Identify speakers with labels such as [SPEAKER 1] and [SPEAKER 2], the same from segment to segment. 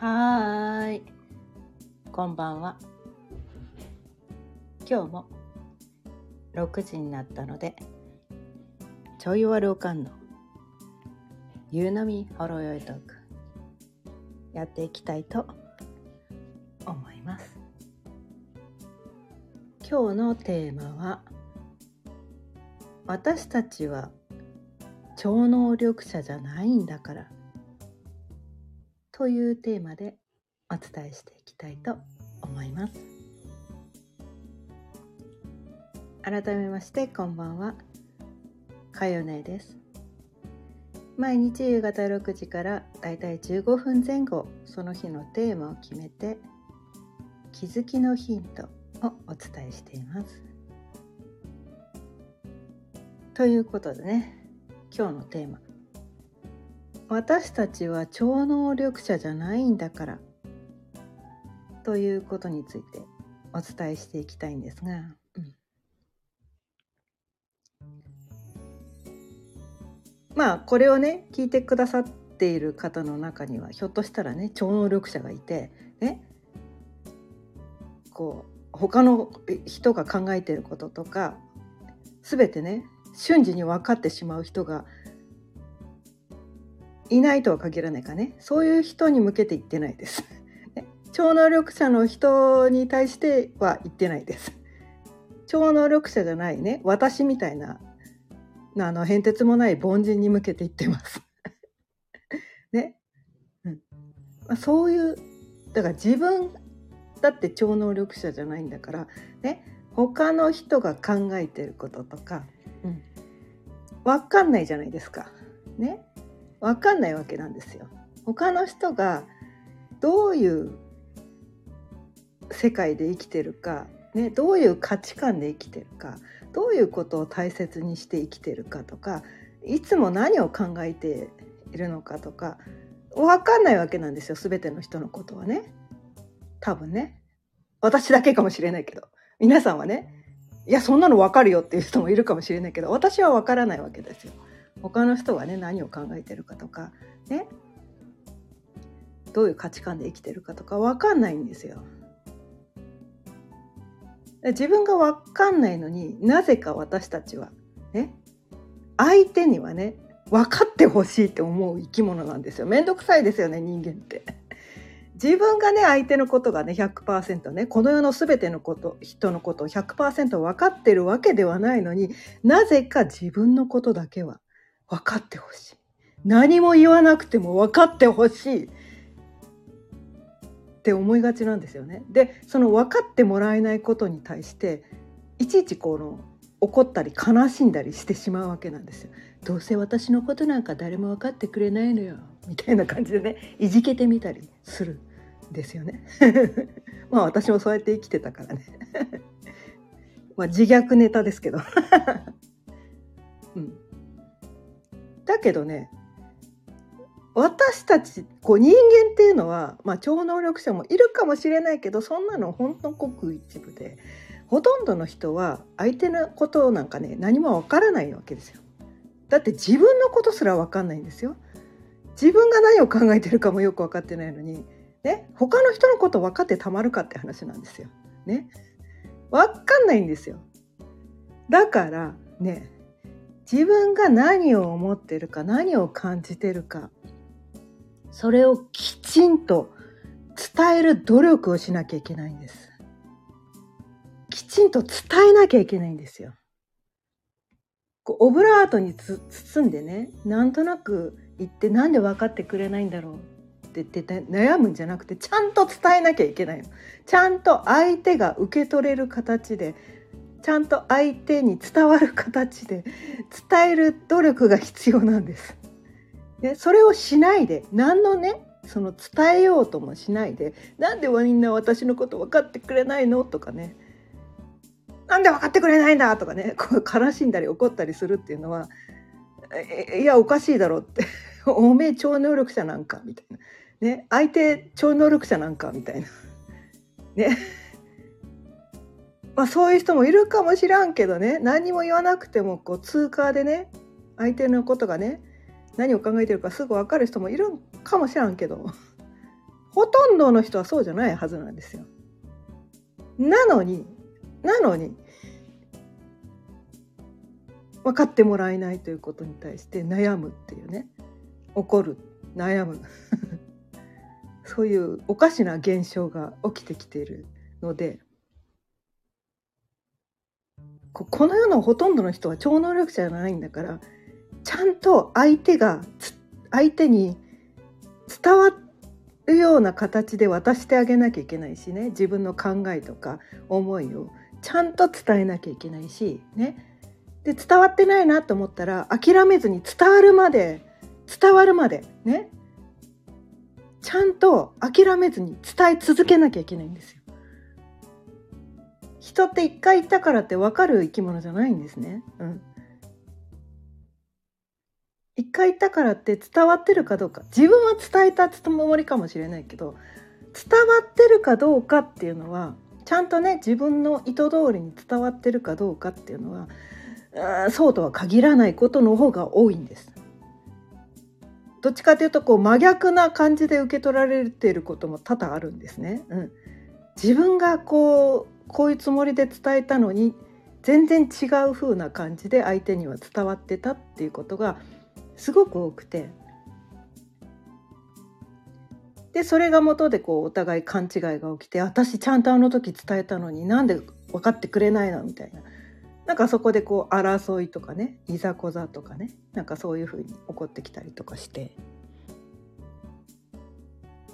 [SPEAKER 1] はーい。こんばんは。今日も6時になったので、ちょいわるおかんの夕飲みほろよいトークやっていきたいと思います。今日のテーマは私たちは超能力者じゃないんだからというテーマでお伝えしていきたいと思います。改めましてこんばんは。かよねです。毎日夕方6時からだいたい15分前後その日のテーマを決めて気づきのヒントをお伝えしています。ということでね今日のテーマ。私たちは超能力者じゃないんだからということについてお伝えしていきたいんですが、うん、まあこれをね聞いてくださっている方の中にはひょっとしたらね超能力者がいてねこう他の人が考えていることとか全てね瞬時に分かってしまう人がいないとは限らないかね。そういう人に向けて言ってないです。超能力者の人に対しては言ってないです。超能力者じゃないね。私みたいなあの変哲もない凡人に向けて言ってます。ね、うん。まあ、そういうだから自分だって超能力者じゃないんだからね。他の人が考えてることとか、うん、分かんないじゃないですか。ね。分かんないわけなんですよ。他の人がどういう世界で生きてるか、ね、どういう価値観で生きてるかどういうことを大切にして生きてるかとかいつも何を考えているのかとか分かんないわけなんですよ全ての人のことはね多分ね私だけかもしれないけど皆さんはねいやそんなの分かるよっていう人もいるかもしれないけど私は分からないわけですよ。他の人がね何を考えてるかとかねどういう価値観で生きてるかとか分かんないんですよ。自分が分かんないのになぜか私たちはね相手にはね分かってほしいって思う生き物なんですよ。めんどくさいですよね人間って。自分がね相手のことがね100%ねこの世の全てのこと人のことを100%分かってるわけではないのになぜか自分のことだけは分かってほしい何も言わなくても分かってほしいって思いがちなんですよね。でその分かってもらえないことに対していちいちこの怒ったり悲しんだりしてしまうわけなんですよ。どうせ私のことなんか誰も分かってくれないのよみたいな感じでねいじけてみたりするんですよね。まあ私もそうやって生きてたからね。まあ自虐ネタですけど。だけどね私たちこう人間っていうのは、まあ、超能力者もいるかもしれないけどそんなの本当ごく一部でほとんどの人は相手のことなんかね何もわからないわけですよ。だって自分のことすらわかんないんですよ。自分が何を考えてるかもよく分かってないのにね、他の人のこと分かってたまるかって話なんですよ。ね。分かんないんですよ。だからね、自分が何を思ってるか、何を感じてるか、それをきちんと伝える努力をしなきゃいけないんです。きちんと伝えなきゃいけないんですよ。こうオブラートに包んでね、なんとなく言ってなんで分かってくれないんだろうって言って悩むんじゃなくてちゃんと伝えなきゃいけないのちゃんと相手が受け取れる形でちゃんと相手に伝わる形で伝える努力が必要なんです。でそれをしないで何のねその伝えようともしないでなんでみんな私のこと分かってくれないの？とかね。なんで分かってくれないんだ？とかね。こう悲しんだり怒ったりするっていうのはいやおかしいだろって。おめえ超能力者なんか？みたいな。ね、相手超能力者なんか？みたいな。ね。まあそういう人もいるかもしらんけどね。何も言わなくてもこう通過でね相手のことがね何を考えてるかすぐ分かる人もいるかもしらんけど。ほとんどの人はそうじゃないはずなんですよ。なのになのに分かってもらえないということに対して悩むっていうね。怒る悩む。そういうおかしな現象が起きてきているのでこの世のほとんどの人は超能力者じゃないんだからちゃんと相手が相手に伝わるような形で渡してあげなきゃいけないしね自分の考えとか思いをちゃんと伝えなきゃいけないしねで伝わってないなと思ったら諦めずに伝わるまで伝わるまでねちゃんと諦めずに伝え続けなきゃいけないんですよ。人って一回言ったからって分かる生き物じゃないんですね。うん。一回言ったからって伝わってるかどうか自分は伝えたつともりかもしれないけど伝わってるかどうかっていうのはちゃんとね自分の意図通りに伝わってるかどうかっていうのはそうとは限らないことの方が多いんです。どっちかというとこう真逆な感じで受け取られていることも多々あるんですね。うん、自分がこうこういうつもりで伝えたのに全然違う風な感じで相手には伝わってたっていうことがすごく多くて。でそれが元でこうお互い勘違いが起きて私ちゃんとあの時伝えたのになんで分かってくれないのみたいな。なんかそこでこう争いとかねいざこざとかねなんかそういうふうに起こってきたりとかして。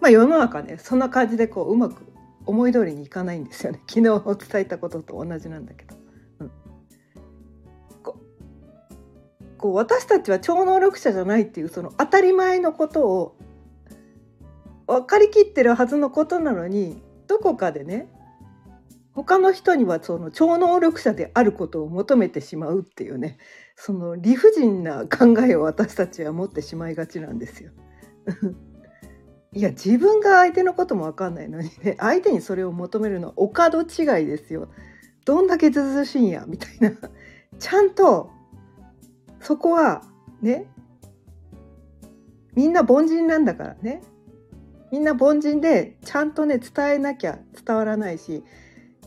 [SPEAKER 1] まあ世の中ねそんな感じでこううまく思い通りにいかないんですよね 昨日お伝えたことと同じなんだけど。うん、ここう私たちは超能力者じゃないっていうその当たり前のことを分かりきってるはずのことなのにどこかでね他の人にはその超能力者であることを求めてしまうっていうねその理不尽な考えを私たちは持ってしまいがちなんですよ。いや自分が相手のことも分かんないのにね 相手にそれを求めるのはお門違いですよ。どんだけずずしいんやみたいな。ちゃんとそこはねみんな凡人なんだからねみんな凡人でちゃんとね伝えなきゃ伝わらないし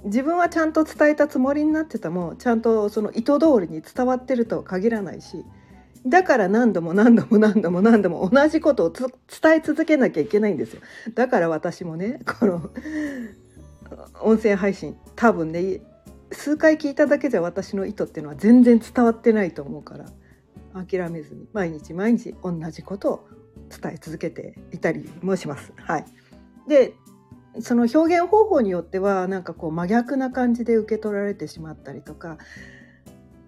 [SPEAKER 1] 自分はちゃんと伝えたつもりになっててもちゃんとその意図通りに伝わってるとは限らないしだから何度も何度も何度も何度も同じことを伝え続けなきゃいけないんですよだから私もねこの音声配信多分ね数回聞いただけじゃ私の意図っていうのは全然伝わってないと思うから諦めずに毎日毎日同じことを伝え続けていたりもします。はい、でその表現方法によってはなんかこう真逆な感じで受け取られてしまったりとか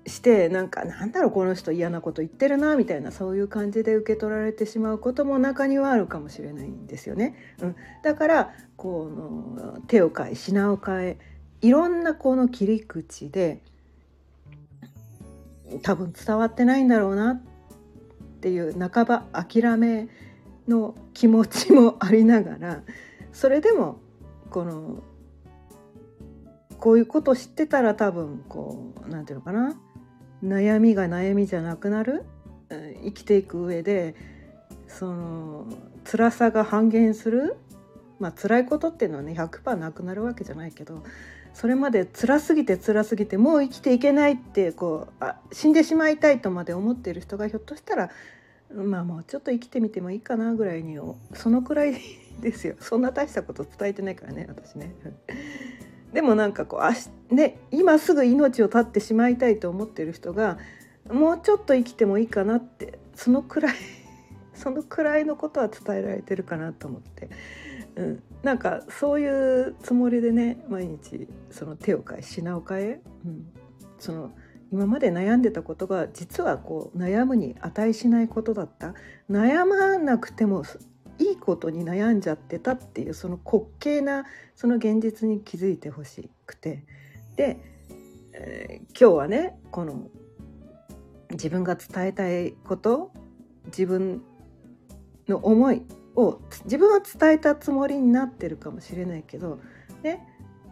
[SPEAKER 1] してなんかなんだろうこの人嫌なこと言ってるなみたいなそういう感じで受け取られてしまうことも中にはあるかもしれないんですよね。うん、だからこの手を変え品を変えいろんなこの切り口で多分伝わってないんだろうなっていう半ば諦めの気持ちもありながらそれでもこのこういうこと知ってたら多分こう何て言うのかな悩みが悩みじゃなくなる？生きていく上でその辛さが半減する？まあ辛いことっていうのはね100%なくなるわけじゃないけどそれまで辛すぎて辛すぎてもう生きていけないってこうあ死んでしまいたいとまで思っている人がひょっとしたらまあもうちょっと生きてみてもいいかなぐらいにそのくらいですよ。そんな大したこと伝えてないからね私ね。でもなんかこうあし、ね、今すぐ命を絶ってしまいたいと思ってる人がもうちょっと生きてもいいかなってそのくらい そのくらいのことは伝えられてるかなと思って、うん、なんかそういうつもりでね毎日その手を変え品を変え、うん、その今まで悩んでたことが実はこう悩むに値しないことだった。悩まなくてもいいことに悩んじゃってたっていうその滑稽なその現実に気づいてほしくて。で、えー、今日はねこの自分が伝えたいこと自分の思いを自分は伝えたつもりになってるかもしれないけど、ね、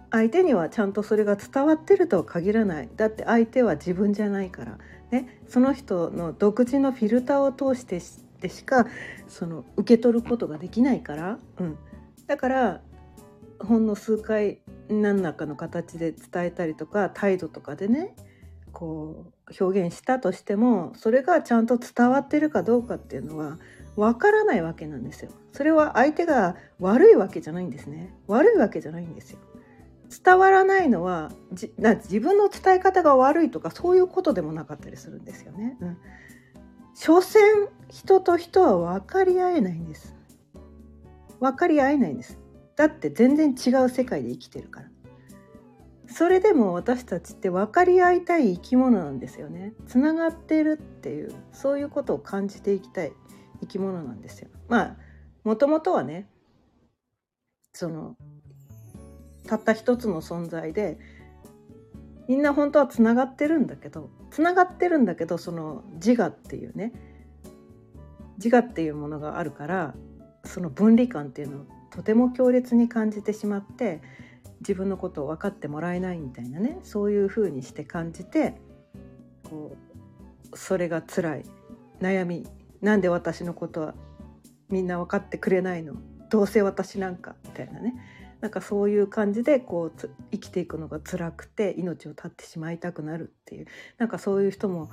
[SPEAKER 1] 相手にはちゃんとそれが伝わってるとは限らない。だって相手は自分じゃないから、ね、その人の独自のフィルターを通してでしかその受け取ることができないから、うん、だからほんの数回何らかの形で伝えたりとか態度とかでねこう表現したとしてもそれがちゃんと伝わってるかどうかっていうのはわからないわけなんですよ。それは相手が悪いわけじゃないんですね。悪いわけじゃないんですよ。伝わらないのはじな自分の伝え方が悪いとかそういうことでもなかったりするんですよね。うん、所詮人と人は分かり合えないんです。分かり合えないんです。だって全然違う世界で生きてるから。それでも私たちって分かり合いたい生き物なんですよね。つながってるっていうそういうことを感じていきたい生き物なんですよ。まあもともとはねそのたった一つの存在でみんな本当はつながってるんだけどつながってるんだけどその自我っていうね自我っていうものがあるからその分離感っていうのをとても強烈に感じてしまって自分のことを分かってもらえないみたいなねそういうふうにして感じてこうそれが辛い。悩みなんで私のことはみんな分かってくれないの？どうせ私なんか？みたいなね。なんかそういう感じでこう生きていくのが辛くて命を絶ってしまいたくなるっていうなんかそういう人も、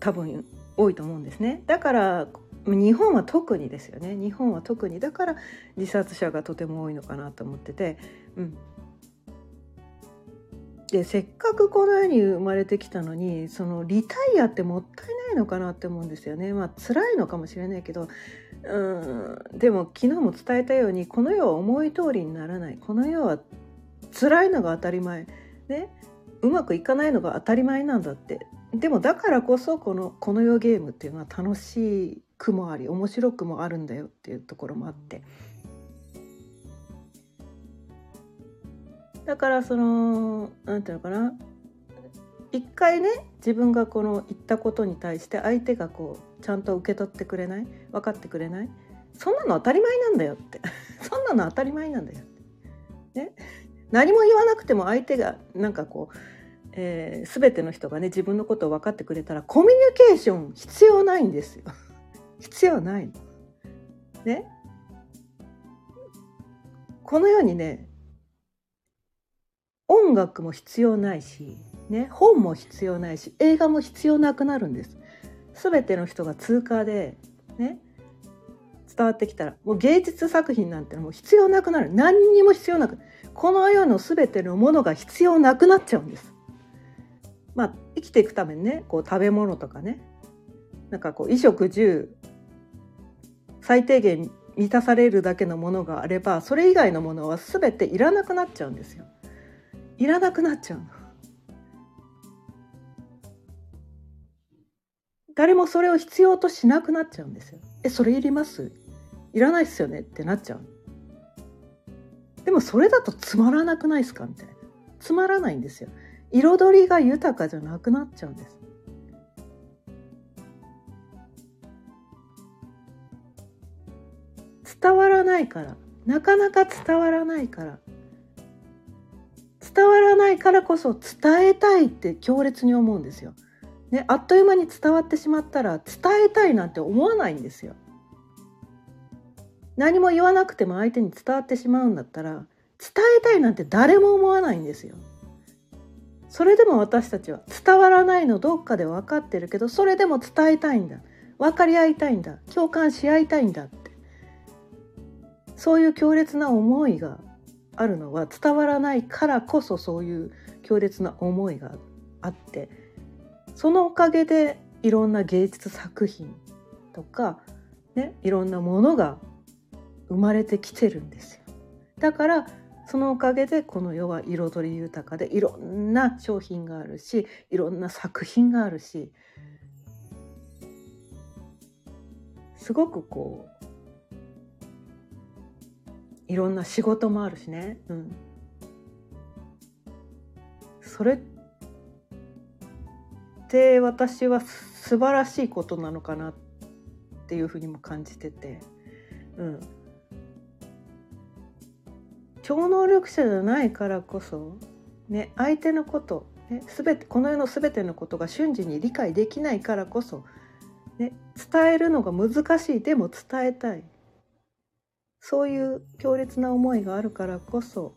[SPEAKER 1] 多分多いと思うんですね。だから日本は特にですよね日本は特にだから自殺者がとても多いのかなと思ってて、うん、でせっかくこの世に生まれてきたのにそのリタイアってもったいないのかなって思うんですよね。まあ辛いのかもしれないけどうんでも昨日も伝えたようにこの世は思い通りにならない。この世は辛いのが当たり前。ね。うまくいかないのが当たり前なんだって。でもだからこそこのこの世ゲームっていうのは楽しくもあり面白くもあるんだよっていうところもあって。だからその何て言うのかな？一回ね自分がこの言ったことに対して相手がこうちゃんと受け取ってくれない？分かってくれない？そんなの当たり前なんだよって。そんなの当たり前なんだよって、ね、何も言わなくても相手がなんかこう、えー、全ての人がね自分のことを分かってくれたらコミュニケーション必要ないんですよ。必要ないの。ね？このようにね音楽も必要ないしね、本も必要ないし映画も必要なくなるんです。全ての人が通過で、ね、伝わってきたらもう芸術作品なんてもう必要なくなる何にも必要なくこの世の全てのものが必要なくなっちゃうんです。まあ生きていくためにねこう食べ物とかねなんかこう衣食住最低限満たされるだけのものがあればそれ以外のものは全ていらなくなっちゃうんですよ。いらなくなっちゃうの。誰もそれを必要としなくなっちゃうんですよ。えそれいりますいらないっすよねってなっちゃう。でもそれだとつまらなくないですか？みたいな。つまらないんですよ。彩りが豊かじゃなくなっちゃうんです。伝わらないからなかなか伝わらないから伝わらないからこそ伝えたいって強烈に思うんですよ。ね、あっという間に伝わってしまったら伝えたいなんて思わないんですよ。何も言わなくても相手に伝わってしまうんだったら伝えたいなんて誰も思わないんですよ。それでも私たちは伝わらないのどっかで分かってるけどそれでも伝えたいんだ分かり合いたいんだ共感し合いたいんだってそういう強烈な思いがあるのは伝わらないからこそそういう強烈な思いがあってそのおかげでいろんな芸術作品とか、ね、いろんなものが生まれてきてるんですよ。だからそのおかげでこの世は彩り豊かでいろんな商品があるしいろんな作品があるしすごくこういろんな仕事もあるしね、うん、それって私は素晴らしいことなのかなっていうふうにも感じてて、うん、超能力者じゃないからこそ、ね、相手のこと、ね、全てこの世の全てのことが瞬時に理解できないからこそ、ね、伝えるのが難しい。でも伝えたい。そういう強烈な思いがあるからこそ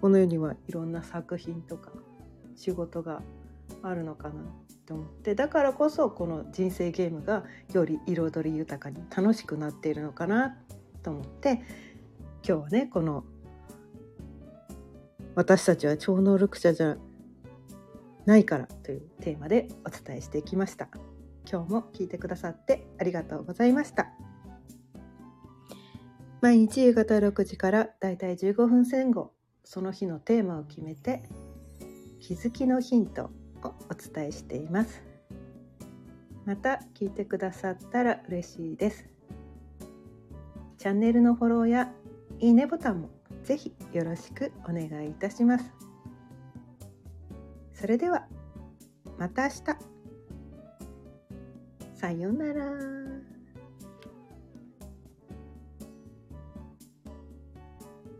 [SPEAKER 1] この世にはいろんな作品とか仕事があるのかなと思ってだからこそこの人生ゲームがより彩り豊かに楽しくなっているのかなと思って今日はねこの「私たちは超能力者じゃないから」というテーマでお伝えしていきました。今日も聞いてくださってありがとうございました。毎日夕方6時からだいたい15分前後その日のテーマを決めて気づきのヒントをお伝えしています。また聞いてくださったら嬉しいです。チャンネルのフォローやいいねボタンもぜひよろしくお願いいたします。それではまた明日。さようなら。